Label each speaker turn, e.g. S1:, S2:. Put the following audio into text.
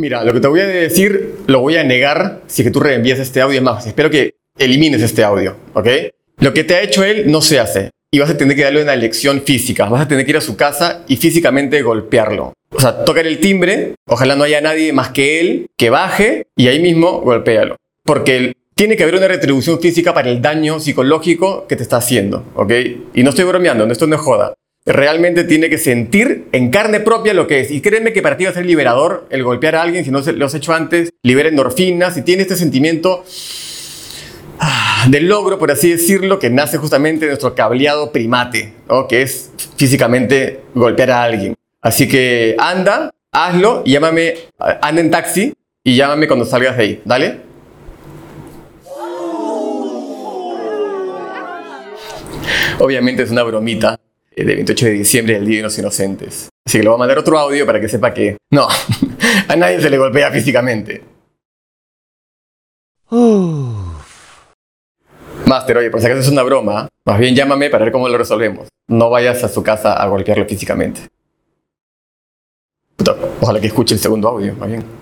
S1: Mira, lo que te voy a decir lo voy a negar si que tú reenvías este audio. Es más, espero que elimines este audio, ¿ok? Lo que te ha hecho él no se hace. Y vas a tener que darle una lección física. Vas a tener que ir a su casa y físicamente golpearlo. O sea, tocar el timbre, ojalá no haya nadie más que él, que baje y ahí mismo golpéalo. Porque tiene que haber una retribución física para el daño psicológico que te está haciendo, ¿ok? Y no estoy bromeando, esto no es joda. Realmente tiene que sentir en carne propia lo que es. Y créeme que para ti va a ser liberador el golpear a alguien, si no lo has hecho antes, libera endorfinas y tiene este sentimiento ah, del logro, por así decirlo, que nace justamente de nuestro cableado primate, que es físicamente golpear a alguien. Así que anda, hazlo y llámame, anda en taxi y llámame cuando salgas de ahí, ¿dale? Obviamente es una bromita eh, de 28 de diciembre del Día de los Inocentes. Así que le voy a mandar otro audio para que sepa que no, a nadie se le golpea físicamente. Master, oye, por si acaso es una broma, más bien llámame para ver cómo lo resolvemos. No vayas a su casa a golpearlo físicamente. Puta, ojalá que escuche el segundo audio, más bien.